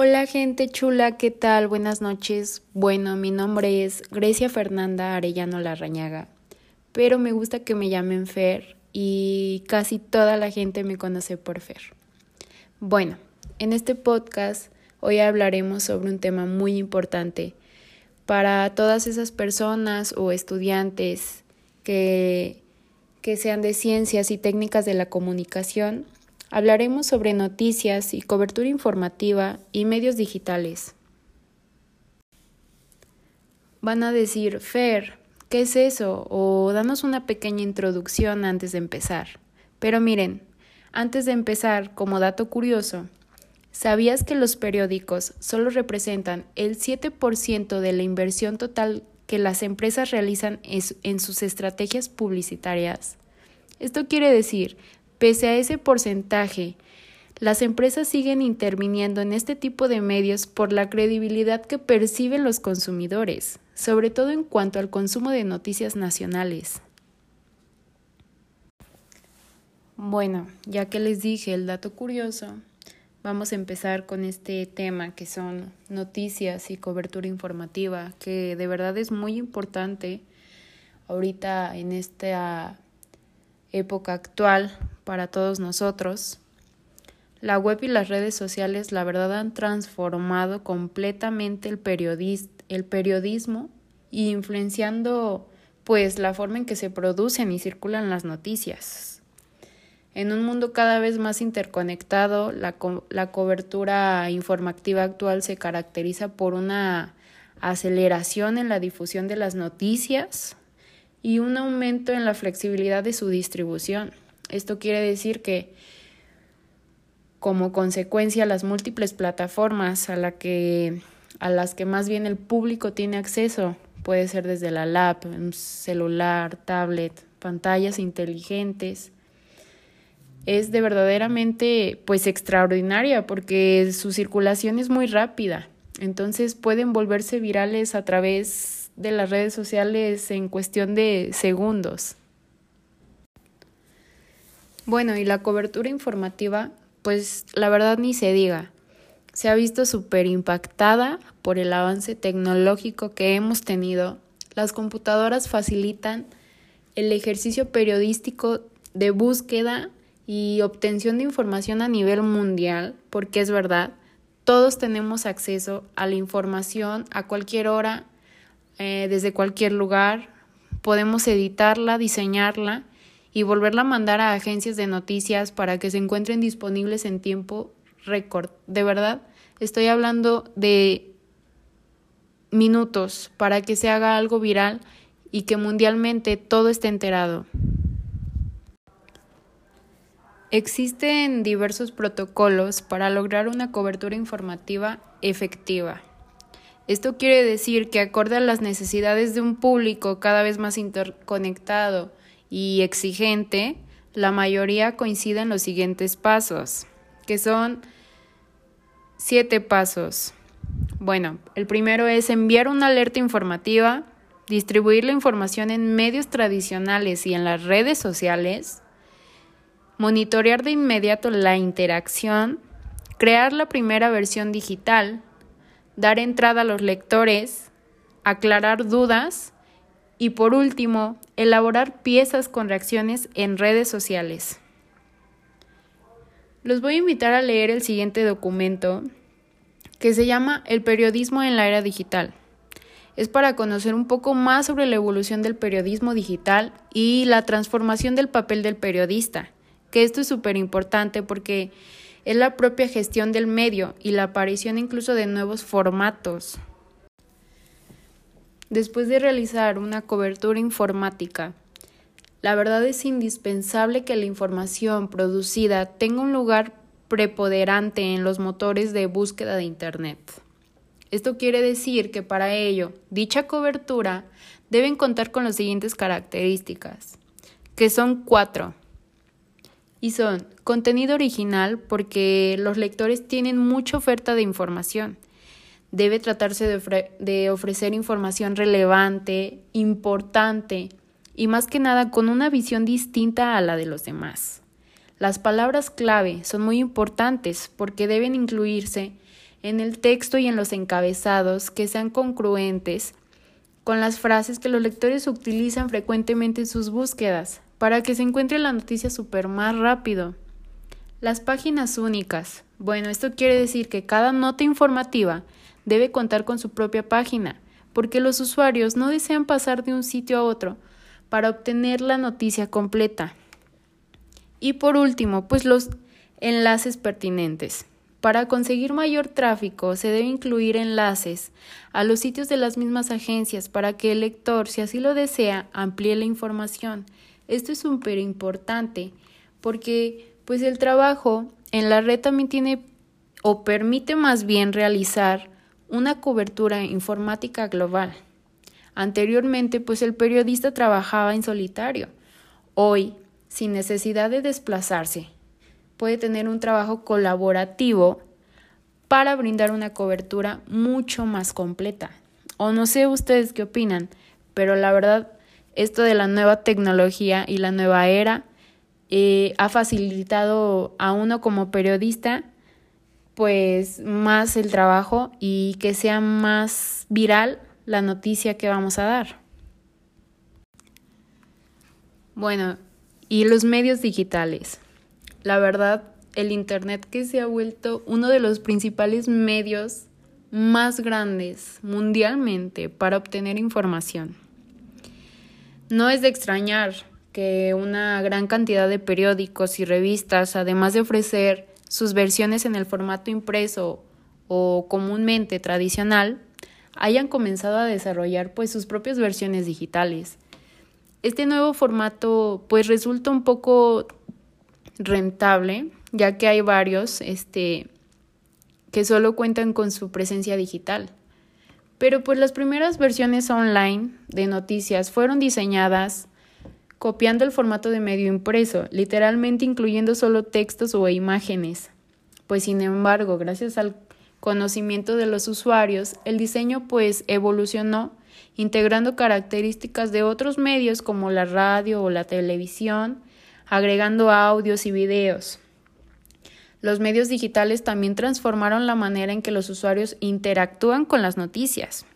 Hola gente chula, ¿qué tal? Buenas noches. Bueno, mi nombre es Grecia Fernanda Arellano Larrañaga, pero me gusta que me llamen Fer y casi toda la gente me conoce por Fer. Bueno, en este podcast hoy hablaremos sobre un tema muy importante para todas esas personas o estudiantes que, que sean de ciencias y técnicas de la comunicación Hablaremos sobre noticias y cobertura informativa y medios digitales. Van a decir, Fer, ¿qué es eso? O danos una pequeña introducción antes de empezar. Pero miren, antes de empezar, como dato curioso, ¿sabías que los periódicos solo representan el 7% de la inversión total que las empresas realizan en sus estrategias publicitarias? Esto quiere decir Pese a ese porcentaje, las empresas siguen interviniendo en este tipo de medios por la credibilidad que perciben los consumidores, sobre todo en cuanto al consumo de noticias nacionales. Bueno, ya que les dije el dato curioso, vamos a empezar con este tema que son noticias y cobertura informativa, que de verdad es muy importante ahorita en esta época actual para todos nosotros. La web y las redes sociales, la verdad, han transformado completamente el, el periodismo y influenciando pues la forma en que se producen y circulan las noticias. En un mundo cada vez más interconectado, la, la cobertura informativa actual se caracteriza por una aceleración en la difusión de las noticias, y un aumento en la flexibilidad de su distribución. Esto quiere decir que como consecuencia las múltiples plataformas a, que, a las que más bien el público tiene acceso, puede ser desde la lab, celular, tablet, pantallas inteligentes, es de verdaderamente pues extraordinaria porque su circulación es muy rápida. Entonces pueden volverse virales a través de las redes sociales en cuestión de segundos. Bueno, y la cobertura informativa, pues la verdad ni se diga. Se ha visto súper impactada por el avance tecnológico que hemos tenido. Las computadoras facilitan el ejercicio periodístico de búsqueda y obtención de información a nivel mundial, porque es verdad, todos tenemos acceso a la información a cualquier hora eh, desde cualquier lugar, podemos editarla, diseñarla y volverla a mandar a agencias de noticias para que se encuentren disponibles en tiempo récord. De verdad, estoy hablando de minutos para que se haga algo viral y que mundialmente todo esté enterado. Existen diversos protocolos para lograr una cobertura informativa efectiva. Esto quiere decir que acorde a las necesidades de un público cada vez más interconectado y exigente, la mayoría coincide en los siguientes pasos, que son siete pasos. Bueno, el primero es enviar una alerta informativa, distribuir la información en medios tradicionales y en las redes sociales, monitorear de inmediato la interacción, crear la primera versión digital, dar entrada a los lectores, aclarar dudas y por último, elaborar piezas con reacciones en redes sociales. Los voy a invitar a leer el siguiente documento que se llama El periodismo en la era digital. Es para conocer un poco más sobre la evolución del periodismo digital y la transformación del papel del periodista, que esto es súper importante porque es la propia gestión del medio y la aparición incluso de nuevos formatos. Después de realizar una cobertura informática, la verdad es indispensable que la información producida tenga un lugar preponderante en los motores de búsqueda de Internet. Esto quiere decir que para ello, dicha cobertura deben contar con las siguientes características, que son cuatro. Y son contenido original porque los lectores tienen mucha oferta de información. Debe tratarse de, ofrecer información relevante, importante y más que nada con una visión distinta a la de los demás. Las palabras clave son muy importantes porque deben incluirse en el texto y en los encabezados que sean congruentes con las frases que los lectores utilizan frecuentemente en sus búsquedas, para que se encuentre la noticia súper más rápido. Las páginas únicas. Bueno, esto quiere decir que cada nota informativa debe contar con su propia página, porque los usuarios no desean pasar de un sitio a otro para obtener la noticia completa. Y por último, pues los enlaces pertinentes. Para conseguir mayor tráfico se debe incluir enlaces a los sitios de las mismas agencias para que el lector, si así lo desea, amplíe la información. Esto es súper importante porque pues el trabajo en la red también tiene o permite más bien realizar una cobertura informática global. Anteriormente pues el periodista trabajaba en solitario. Hoy, sin necesidad de desplazarse, puede tener un trabajo colaborativo para brindar una cobertura mucho más completa. O no sé ustedes qué opinan, pero la verdad, esto de la nueva tecnología y la nueva era eh, ha facilitado a uno como periodista pues más el trabajo y que sea más viral la noticia que vamos a dar. Bueno, y los medios digitales la verdad, el Internet que se ha vuelto uno de los principales medios más grandes mundialmente para obtener información. No es de extrañar que una gran cantidad de periódicos y revistas, además de ofrecer sus versiones en el formato impreso o comúnmente tradicional, hayan comenzado a desarrollar pues sus propias versiones digitales. Este nuevo formato pues resulta un poco rentable, ya que hay varios este, que solo cuentan con su presencia digital. Pero pues las primeras versiones online de noticias fueron diseñadas copiando el formato de medio impreso, literalmente incluyendo solo textos o imágenes. Pues sin embargo, gracias al conocimiento de los usuarios, el diseño pues evolucionó integrando características de otros medios como la radio o la televisión agregando audios y videos. Los medios digitales también transformaron la manera en que los usuarios interactúan con las noticias.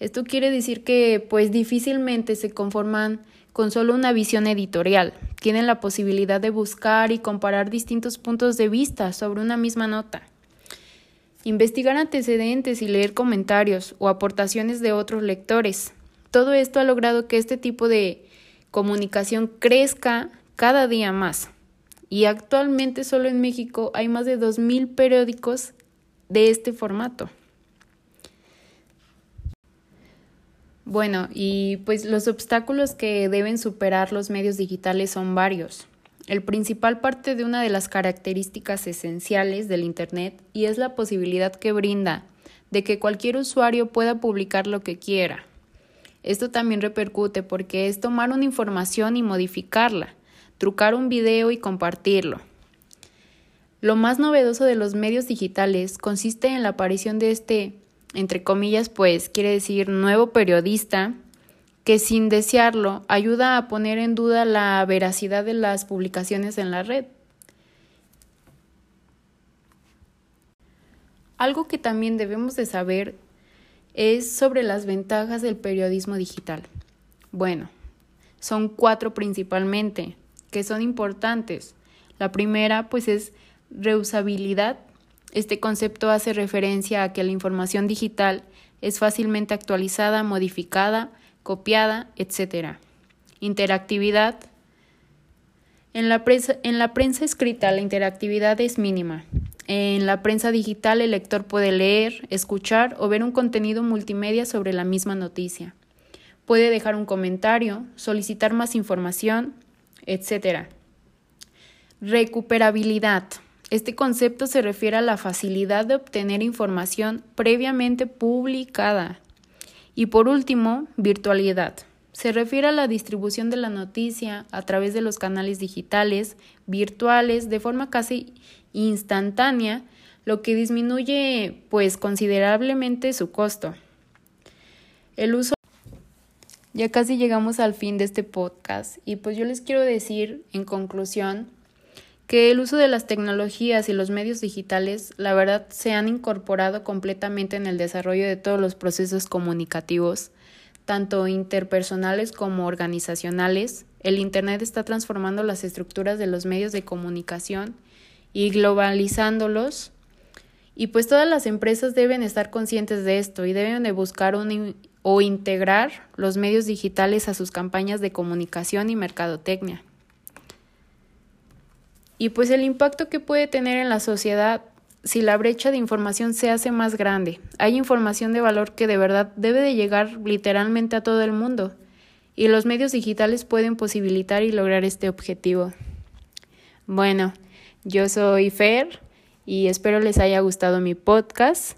Esto quiere decir que pues difícilmente se conforman con solo una visión editorial. Tienen la posibilidad de buscar y comparar distintos puntos de vista sobre una misma nota. Investigar antecedentes y leer comentarios o aportaciones de otros lectores. Todo esto ha logrado que este tipo de comunicación crezca cada día más. Y actualmente solo en México hay más de 2.000 periódicos de este formato. Bueno, y pues los obstáculos que deben superar los medios digitales son varios. El principal parte de una de las características esenciales del Internet y es la posibilidad que brinda de que cualquier usuario pueda publicar lo que quiera. Esto también repercute porque es tomar una información y modificarla, trucar un video y compartirlo. Lo más novedoso de los medios digitales consiste en la aparición de este, entre comillas, pues quiere decir nuevo periodista, que sin desearlo ayuda a poner en duda la veracidad de las publicaciones en la red. Algo que también debemos de saber es sobre las ventajas del periodismo digital. Bueno, son cuatro principalmente que son importantes. La primera, pues, es reusabilidad. Este concepto hace referencia a que la información digital es fácilmente actualizada, modificada, copiada, etc. Interactividad. En la, prensa, escrita la interactividad es mínima. En la prensa digital el lector puede leer, escuchar o ver un contenido multimedia sobre la misma noticia. Puede dejar un comentario, solicitar más información, etc. Recuperabilidad. Este concepto se refiere a la facilidad de obtener información previamente publicada. Y por último, virtualidad. Se refiere a la distribución de la noticia a través de los canales digitales, virtuales, de forma casi instantánea, lo que disminuye pues considerablemente su costo. El uso ya casi llegamos al fin de este podcast y pues yo les quiero decir en conclusión que el uso de las tecnologías y los medios digitales, la verdad, se han incorporado completamente en el desarrollo de todos los procesos comunicativos, tanto interpersonales como organizacionales. El Internet está transformando las estructuras de los medios de comunicación y globalizándolos. Y pues todas las empresas deben estar conscientes de esto y deben de buscar o integrar los medios digitales a sus campañas de comunicación y mercadotecnia. Y pues el impacto que puede tener en la sociedad si la brecha de información se hace más grande. Hay información de valor que de verdad debe de llegar literalmente a todo el mundo y los medios digitales pueden posibilitar y lograr este objetivo. Bueno, yo soy Fer y espero les haya gustado mi podcast.